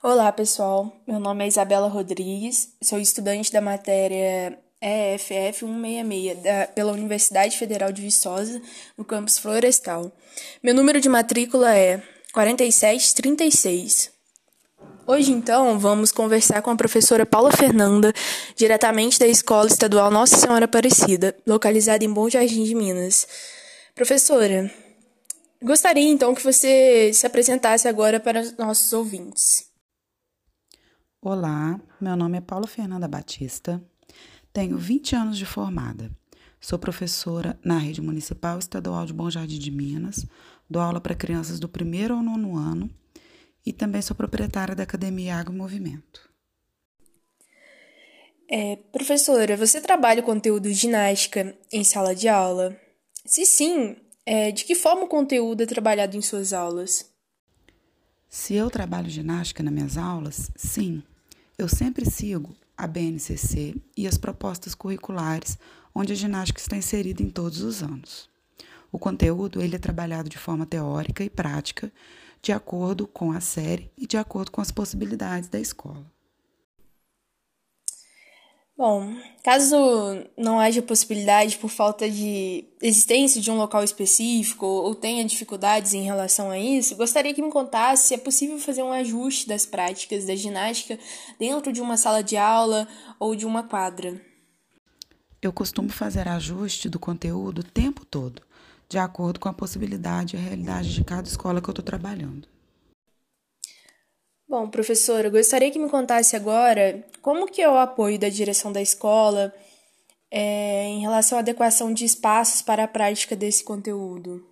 Olá, pessoal. Meu nome é Isabela Rodrigues, sou estudante da matéria EFF 166 da, pela Universidade Federal de Viçosa, no campus Florestal. Meu número de matrícula é 4736. Hoje, então, vamos conversar com a professora Paula Fernanda, diretamente da Escola Estadual Nossa Senhora Aparecida, localizada em Bom Jardim de Minas. Professora, gostaria então que você se apresentasse agora para os nossos ouvintes. Olá, meu nome é Paula Fernanda Batista, tenho 20 anos de formada. Sou professora na Rede Municipal Estadual de Bom Jardim de Minas, dou aula para crianças do primeiro ao nono ano e também sou proprietária da Academia Água e Movimento. É, professora, você trabalha o conteúdo ginástica em sala de aula? Se sim, é, de que forma o conteúdo é trabalhado em suas aulas? Se eu trabalho ginástica nas minhas aulas, sim. Eu sempre sigo a BNCC e as propostas curriculares, onde a ginástica está inserida em todos os anos. O conteúdo ele é trabalhado de forma teórica e prática, de acordo com a série e de acordo com as possibilidades da escola. Bom, caso não haja possibilidade por falta de existência de um local específico ou tenha dificuldades em relação a isso, gostaria que me contasse se é possível fazer um ajuste das práticas da ginástica dentro de uma sala de aula ou de uma quadra. Eu costumo fazer ajuste do conteúdo o tempo todo, de acordo com a possibilidade e a realidade de cada escola que eu estou trabalhando. Bom, professora, gostaria que me contasse agora como que é o apoio da direção da escola é, em relação à adequação de espaços para a prática desse conteúdo.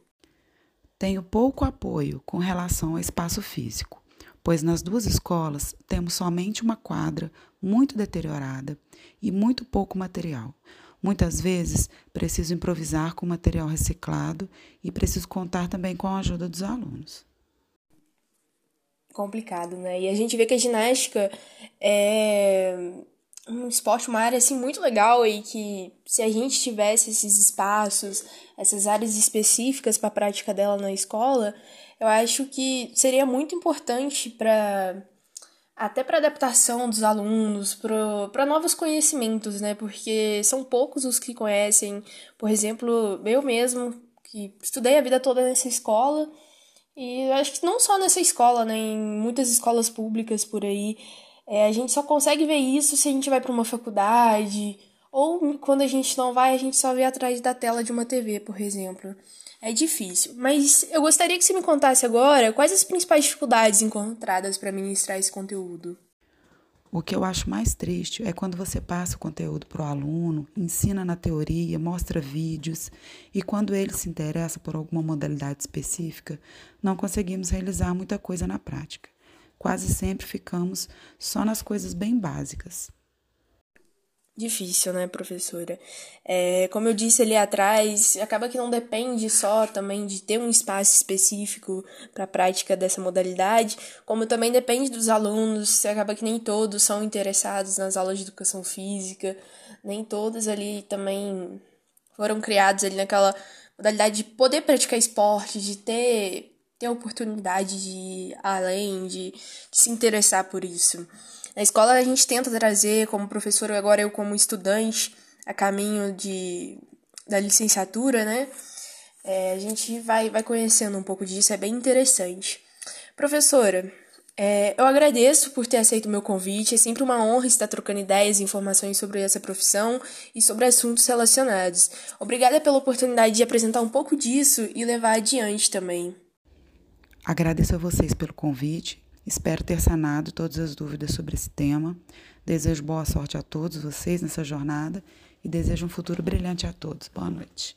Tenho pouco apoio com relação ao espaço físico, pois nas duas escolas temos somente uma quadra muito deteriorada e muito pouco material. Muitas vezes preciso improvisar com material reciclado e preciso contar também com a ajuda dos alunos complicado, né? E a gente vê que a ginástica é um esporte, uma área assim muito legal e que se a gente tivesse esses espaços, essas áreas específicas para a prática dela na escola, eu acho que seria muito importante para até para adaptação dos alunos, para novos conhecimentos, né? Porque são poucos os que conhecem, por exemplo, eu mesmo que estudei a vida toda nessa escola e acho que não só nessa escola, né? Em muitas escolas públicas por aí. É, a gente só consegue ver isso se a gente vai para uma faculdade. Ou quando a gente não vai, a gente só vê atrás da tela de uma TV, por exemplo. É difícil. Mas eu gostaria que você me contasse agora quais as principais dificuldades encontradas para ministrar esse conteúdo. O que eu acho mais triste é quando você passa o conteúdo para o aluno, ensina na teoria, mostra vídeos, e quando ele se interessa por alguma modalidade específica, não conseguimos realizar muita coisa na prática. Quase sempre ficamos só nas coisas bem básicas. Difícil, né, professora? É, como eu disse ali atrás, acaba que não depende só também de ter um espaço específico para a prática dessa modalidade, como também depende dos alunos, acaba que nem todos são interessados nas aulas de educação física, nem todos ali também foram criados ali naquela modalidade de poder praticar esporte, de ter, ter a oportunidade de ir além, de, de se interessar por isso. Na escola a gente tenta trazer, como professor, agora eu como estudante, a caminho de, da licenciatura, né? É, a gente vai, vai conhecendo um pouco disso, é bem interessante. Professora, é, eu agradeço por ter aceito o meu convite. É sempre uma honra estar trocando ideias e informações sobre essa profissão e sobre assuntos relacionados. Obrigada pela oportunidade de apresentar um pouco disso e levar adiante também. Agradeço a vocês pelo convite Espero ter sanado todas as dúvidas sobre esse tema. Desejo boa sorte a todos vocês nessa jornada e desejo um futuro brilhante a todos. Boa noite.